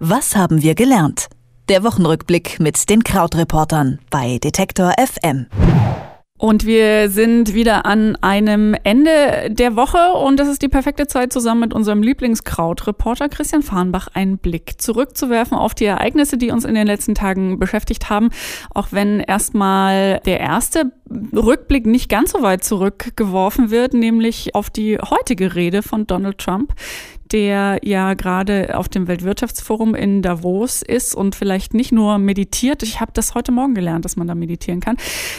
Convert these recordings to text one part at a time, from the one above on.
Was haben wir gelernt? Der Wochenrückblick mit den Krautreportern bei Detektor FM. Und wir sind wieder an einem Ende der Woche und das ist die perfekte Zeit, zusammen mit unserem Lieblingskrautreporter Christian Farnbach einen Blick zurückzuwerfen auf die Ereignisse, die uns in den letzten Tagen beschäftigt haben. Auch wenn erstmal der erste Rückblick nicht ganz so weit zurückgeworfen wird, nämlich auf die heutige Rede von Donald Trump der ja gerade auf dem Weltwirtschaftsforum in Davos ist und vielleicht nicht nur meditiert. Ich habe das heute Morgen gelernt, dass man da meditieren kann.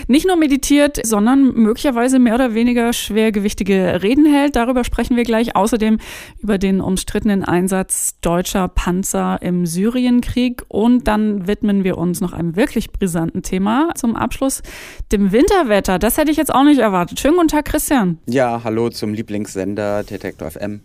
Nicht nur meditiert, sondern möglicherweise mehr oder weniger schwergewichtige Reden hält. Darüber sprechen wir gleich. Außerdem über den umstrittenen Einsatz deutscher Panzer im Syrienkrieg. Und dann widmen wir uns noch einem wirklich brisanten Thema zum Abschluss, dem Winterwetter. Das hätte ich jetzt auch nicht erwartet. Schönen guten Tag, Christian. Ja, hallo zum Lieblingssender Detektor FM.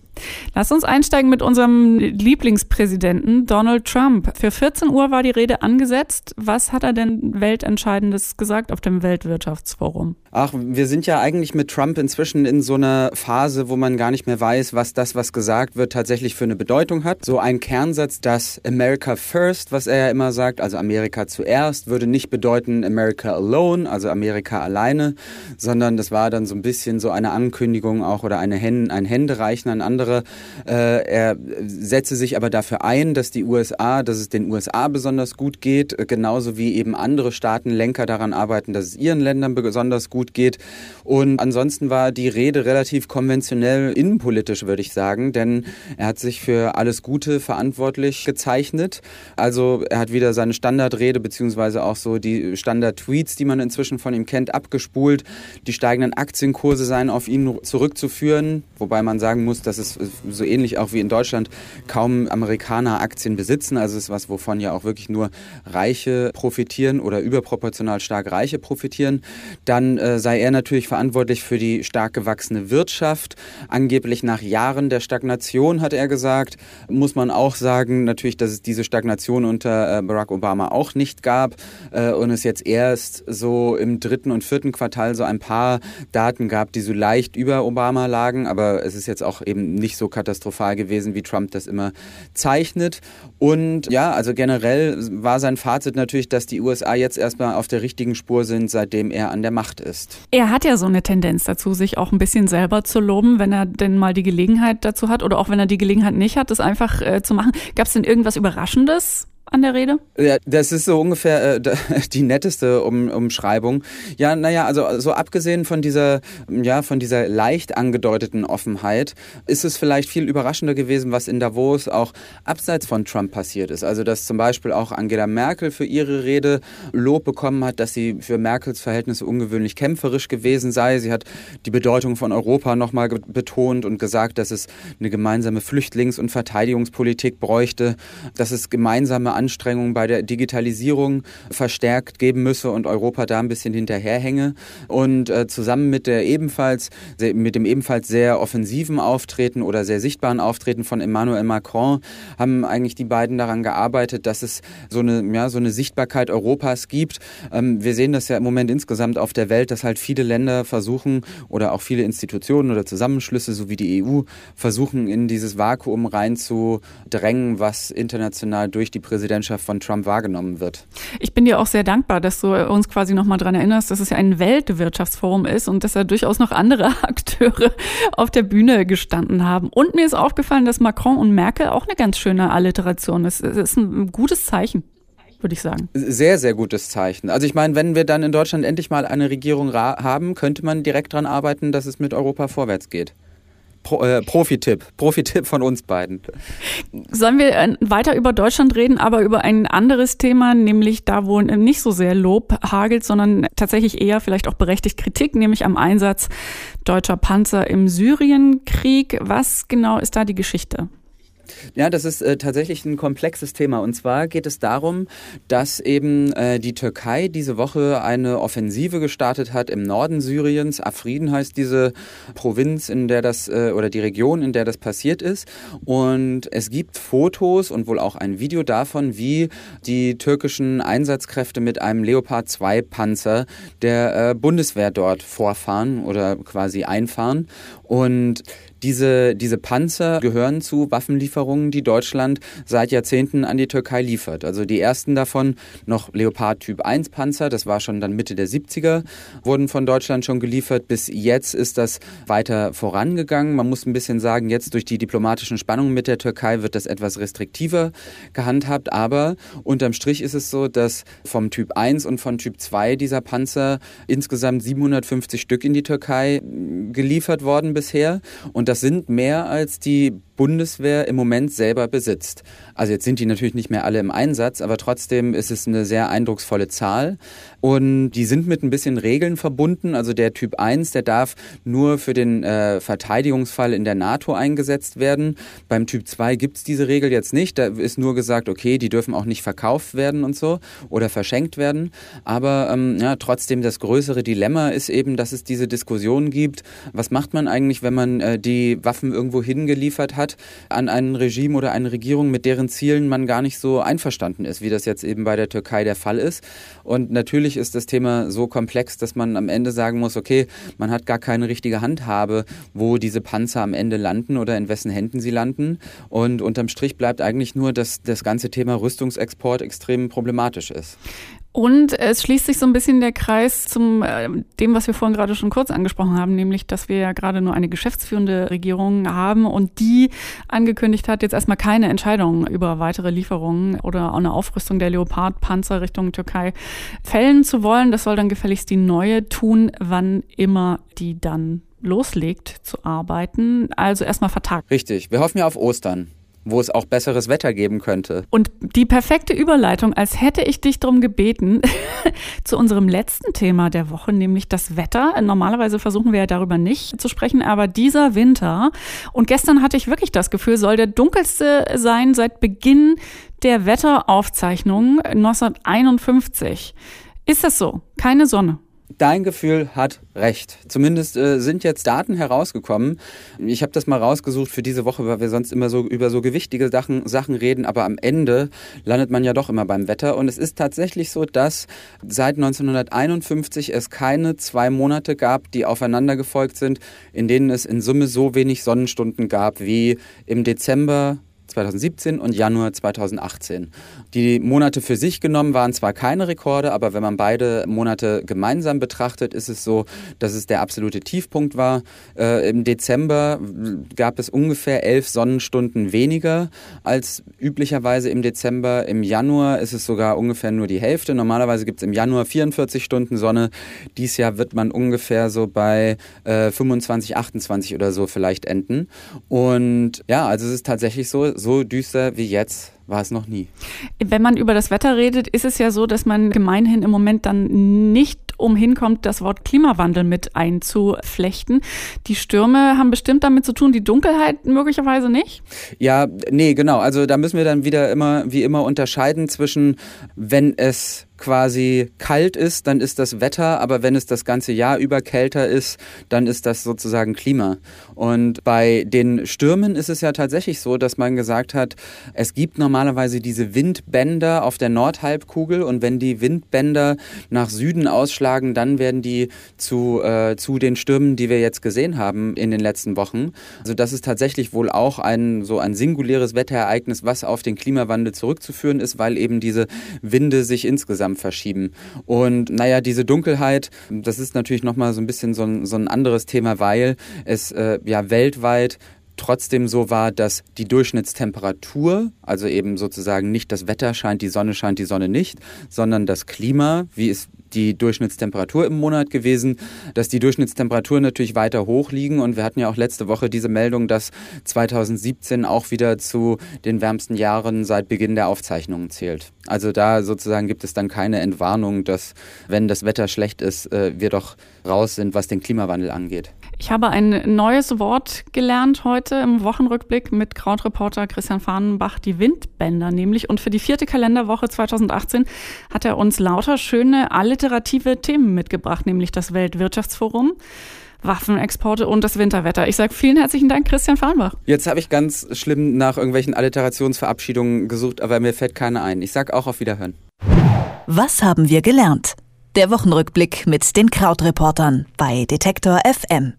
Lass uns einsteigen mit unserem Lieblingspräsidenten Donald Trump. Für 14 Uhr war die Rede angesetzt. Was hat er denn Weltentscheidendes gesagt auf dem Weltwirtschaftsforum? Ach, wir sind ja eigentlich mit Trump inzwischen in so einer Phase, wo man gar nicht mehr weiß, was das, was gesagt wird, tatsächlich für eine Bedeutung hat. So ein Kernsatz, dass America First, was er ja immer sagt, also Amerika zuerst, würde nicht bedeuten America Alone, also Amerika alleine, sondern das war dann so ein bisschen so eine Ankündigung auch oder eine Hände, ein Händereichen an andere. Äh, er setze sich aber dafür ein, dass die USA, dass es den USA besonders gut geht, genauso wie eben andere Staatenlenker daran arbeiten, dass es ihren Ländern besonders gut geht. Und ansonsten war die Rede relativ konventionell innenpolitisch, würde ich sagen, denn er hat sich für alles Gute verantwortlich gezeichnet. Also er hat wieder seine Standardrede beziehungsweise auch so die Standard-Tweets, die man inzwischen von ihm kennt, abgespult. Die steigenden Aktienkurse seien auf ihn zurückzuführen, wobei man sagen muss, dass es so ähnlich auch wie in Deutschland kaum Amerikaner Aktien besitzen. Also es ist was, wovon ja auch wirklich nur Reiche profitieren oder überproportional stark Reiche profitieren. Dann äh, sei er natürlich verantwortlich für die stark gewachsene Wirtschaft. Angeblich nach Jahren der Stagnation, hat er gesagt, muss man auch sagen, natürlich, dass es diese Stagnation unter äh, Barack Obama auch nicht gab äh, und es jetzt erst so im dritten und vierten Quartal so ein paar Daten gab, die so leicht über Obama lagen, aber es ist jetzt auch eben nicht so katastrophal gewesen, wie Trump das immer zeichnet. Und ja, also generell war sein Fazit natürlich, dass die USA jetzt erstmal auf der richtigen Spur sind, seitdem er an der Macht ist. Er hat ja so eine Tendenz dazu, sich auch ein bisschen selber zu loben, wenn er denn mal die Gelegenheit dazu hat oder auch wenn er die Gelegenheit nicht hat, das einfach äh, zu machen. Gab es denn irgendwas Überraschendes? An der Rede? Ja, das ist so ungefähr äh, die netteste um, Umschreibung. Ja, naja, also so abgesehen von dieser, ja, von dieser leicht angedeuteten Offenheit, ist es vielleicht viel überraschender gewesen, was in Davos auch abseits von Trump passiert ist. Also, dass zum Beispiel auch Angela Merkel für ihre Rede Lob bekommen hat, dass sie für Merkels Verhältnisse ungewöhnlich kämpferisch gewesen sei. Sie hat die Bedeutung von Europa nochmal betont und gesagt, dass es eine gemeinsame Flüchtlings- und Verteidigungspolitik bräuchte, dass es gemeinsame Anstrengungen bei der Digitalisierung verstärkt geben müsse und Europa da ein bisschen hinterherhänge. Und äh, zusammen mit der ebenfalls, mit dem ebenfalls sehr offensiven Auftreten oder sehr sichtbaren Auftreten von Emmanuel Macron haben eigentlich die beiden daran gearbeitet, dass es so eine, ja, so eine Sichtbarkeit Europas gibt. Ähm, wir sehen das ja im Moment insgesamt auf der Welt, dass halt viele Länder versuchen oder auch viele Institutionen oder Zusammenschlüsse, so wie die EU, versuchen in dieses Vakuum reinzudrängen, was international durch die Präsidentschaft Präsidentschaft von Trump wahrgenommen wird. Ich bin dir auch sehr dankbar, dass du uns quasi nochmal daran erinnerst, dass es ja ein Weltwirtschaftsforum ist und dass da durchaus noch andere Akteure auf der Bühne gestanden haben. Und mir ist aufgefallen, dass Macron und Merkel auch eine ganz schöne Alliteration ist. Es ist ein gutes Zeichen würde ich sagen. Sehr, sehr gutes Zeichen. Also ich meine, wenn wir dann in Deutschland endlich mal eine Regierung haben, könnte man direkt daran arbeiten, dass es mit Europa vorwärts geht. Pro, äh, Profi-Tipp, Profi-Tipp von uns beiden. Sollen wir äh, weiter über Deutschland reden, aber über ein anderes Thema, nämlich da, wo nicht so sehr Lob hagelt, sondern tatsächlich eher vielleicht auch berechtigt Kritik, nämlich am Einsatz deutscher Panzer im Syrienkrieg. Was genau ist da die Geschichte? Ja, das ist äh, tatsächlich ein komplexes Thema. Und zwar geht es darum, dass eben äh, die Türkei diese Woche eine Offensive gestartet hat im Norden Syriens. Afrin heißt diese Provinz, in der das äh, oder die Region, in der das passiert ist. Und es gibt Fotos und wohl auch ein Video davon, wie die türkischen Einsatzkräfte mit einem Leopard 2 Panzer der äh, Bundeswehr dort vorfahren oder quasi einfahren. Und Diese, diese Panzer gehören zu Waffenlieferungen, die Deutschland seit Jahrzehnten an die Türkei liefert. Also die ersten davon, noch Leopard Typ 1 Panzer, das war schon dann Mitte der 70er, wurden von Deutschland schon geliefert. Bis jetzt ist das weiter vorangegangen. Man muss ein bisschen sagen, jetzt durch die diplomatischen Spannungen mit der Türkei wird das etwas restriktiver gehandhabt. Aber unterm Strich ist es so, dass vom Typ 1 und von Typ 2 dieser Panzer insgesamt 750 Stück in die Türkei geliefert worden bisher. Und das sind mehr als die Bundeswehr im Moment selber besitzt. Also jetzt sind die natürlich nicht mehr alle im Einsatz, aber trotzdem ist es eine sehr eindrucksvolle Zahl. Und die sind mit ein bisschen Regeln verbunden. Also der Typ 1, der darf nur für den äh, Verteidigungsfall in der NATO eingesetzt werden. Beim Typ 2 gibt es diese Regel jetzt nicht. Da ist nur gesagt, okay, die dürfen auch nicht verkauft werden und so oder verschenkt werden. Aber ähm, ja, trotzdem das größere Dilemma ist eben, dass es diese Diskussion gibt. Was macht man eigentlich, wenn man äh, die Waffen irgendwo hingeliefert hat? Hat an ein Regime oder eine Regierung, mit deren Zielen man gar nicht so einverstanden ist, wie das jetzt eben bei der Türkei der Fall ist. Und natürlich ist das Thema so komplex, dass man am Ende sagen muss, okay, man hat gar keine richtige Handhabe, wo diese Panzer am Ende landen oder in wessen Händen sie landen. Und unterm Strich bleibt eigentlich nur, dass das ganze Thema Rüstungsexport extrem problematisch ist. Und es schließt sich so ein bisschen der Kreis zum äh, dem, was wir vorhin gerade schon kurz angesprochen haben, nämlich, dass wir ja gerade nur eine geschäftsführende Regierung haben und die angekündigt hat, jetzt erstmal keine Entscheidung über weitere Lieferungen oder auch eine Aufrüstung der Leopard-Panzer Richtung Türkei fällen zu wollen. Das soll dann gefälligst die neue tun, wann immer die dann loslegt zu arbeiten. Also erstmal vertagt. Richtig. Wir hoffen ja auf Ostern wo es auch besseres Wetter geben könnte. Und die perfekte Überleitung, als hätte ich dich darum gebeten, zu unserem letzten Thema der Woche, nämlich das Wetter. Normalerweise versuchen wir ja darüber nicht zu sprechen, aber dieser Winter, und gestern hatte ich wirklich das Gefühl, soll der dunkelste sein seit Beginn der Wetteraufzeichnungen 1951. Ist das so? Keine Sonne? Dein Gefühl hat recht. Zumindest äh, sind jetzt Daten herausgekommen. Ich habe das mal rausgesucht für diese Woche, weil wir sonst immer so über so gewichtige Sachen, Sachen reden, aber am Ende landet man ja doch immer beim Wetter. Und es ist tatsächlich so, dass seit 1951 es keine zwei Monate gab, die aufeinander gefolgt sind, in denen es in Summe so wenig Sonnenstunden gab wie im Dezember 2017 und Januar 2018. Die Monate für sich genommen waren zwar keine Rekorde, aber wenn man beide Monate gemeinsam betrachtet, ist es so, dass es der absolute Tiefpunkt war. Äh, Im Dezember gab es ungefähr elf Sonnenstunden weniger als üblicherweise im Dezember. Im Januar ist es sogar ungefähr nur die Hälfte. Normalerweise gibt es im Januar 44 Stunden Sonne. Dies Jahr wird man ungefähr so bei äh, 25, 28 oder so vielleicht enden. Und ja, also es ist tatsächlich so, so düster wie jetzt war es noch nie. Wenn man über das Wetter redet, ist es ja so, dass man gemeinhin im Moment dann nicht umhin kommt, das Wort Klimawandel mit einzuflechten. Die Stürme haben bestimmt damit zu tun, die Dunkelheit möglicherweise nicht? Ja, nee, genau. Also da müssen wir dann wieder immer, wie immer, unterscheiden zwischen, wenn es quasi kalt ist, dann ist das Wetter, aber wenn es das ganze Jahr über kälter ist, dann ist das sozusagen Klima. Und bei den Stürmen ist es ja tatsächlich so, dass man gesagt hat, es gibt normalerweise diese Windbänder auf der Nordhalbkugel und wenn die Windbänder nach Süden ausschlagen, dann werden die zu, äh, zu den Stürmen, die wir jetzt gesehen haben in den letzten Wochen. Also das ist tatsächlich wohl auch ein so ein singuläres Wetterereignis, was auf den Klimawandel zurückzuführen ist, weil eben diese Winde sich insgesamt insgesamt verschieben. Und naja, diese Dunkelheit, das ist natürlich nochmal so ein bisschen so ein, so ein anderes Thema, weil es äh, ja weltweit trotzdem so war, dass die Durchschnittstemperatur, also eben sozusagen nicht das Wetter scheint, die Sonne scheint, die Sonne nicht, sondern das Klima, wie es die Durchschnittstemperatur im Monat gewesen, dass die Durchschnittstemperaturen natürlich weiter hoch liegen. Und wir hatten ja auch letzte Woche diese Meldung, dass 2017 auch wieder zu den wärmsten Jahren seit Beginn der Aufzeichnungen zählt. Also da sozusagen gibt es dann keine Entwarnung, dass wenn das Wetter schlecht ist, äh, wir doch raus sind, was den Klimawandel angeht. Ich habe ein neues Wort gelernt heute im Wochenrückblick mit Krautreporter Christian Fahnenbach, die Windbänder nämlich. Und für die vierte Kalenderwoche 2018 hat er uns lauter schöne alliterative Themen mitgebracht, nämlich das Weltwirtschaftsforum. Waffenexporte und das Winterwetter. Ich sage vielen herzlichen Dank, Christian Fahnenbach. Jetzt habe ich ganz schlimm nach irgendwelchen Alliterationsverabschiedungen gesucht, aber mir fällt keine ein. Ich sage auch auf Wiederhören. Was haben wir gelernt? Der Wochenrückblick mit den Krautreportern bei Detektor FM.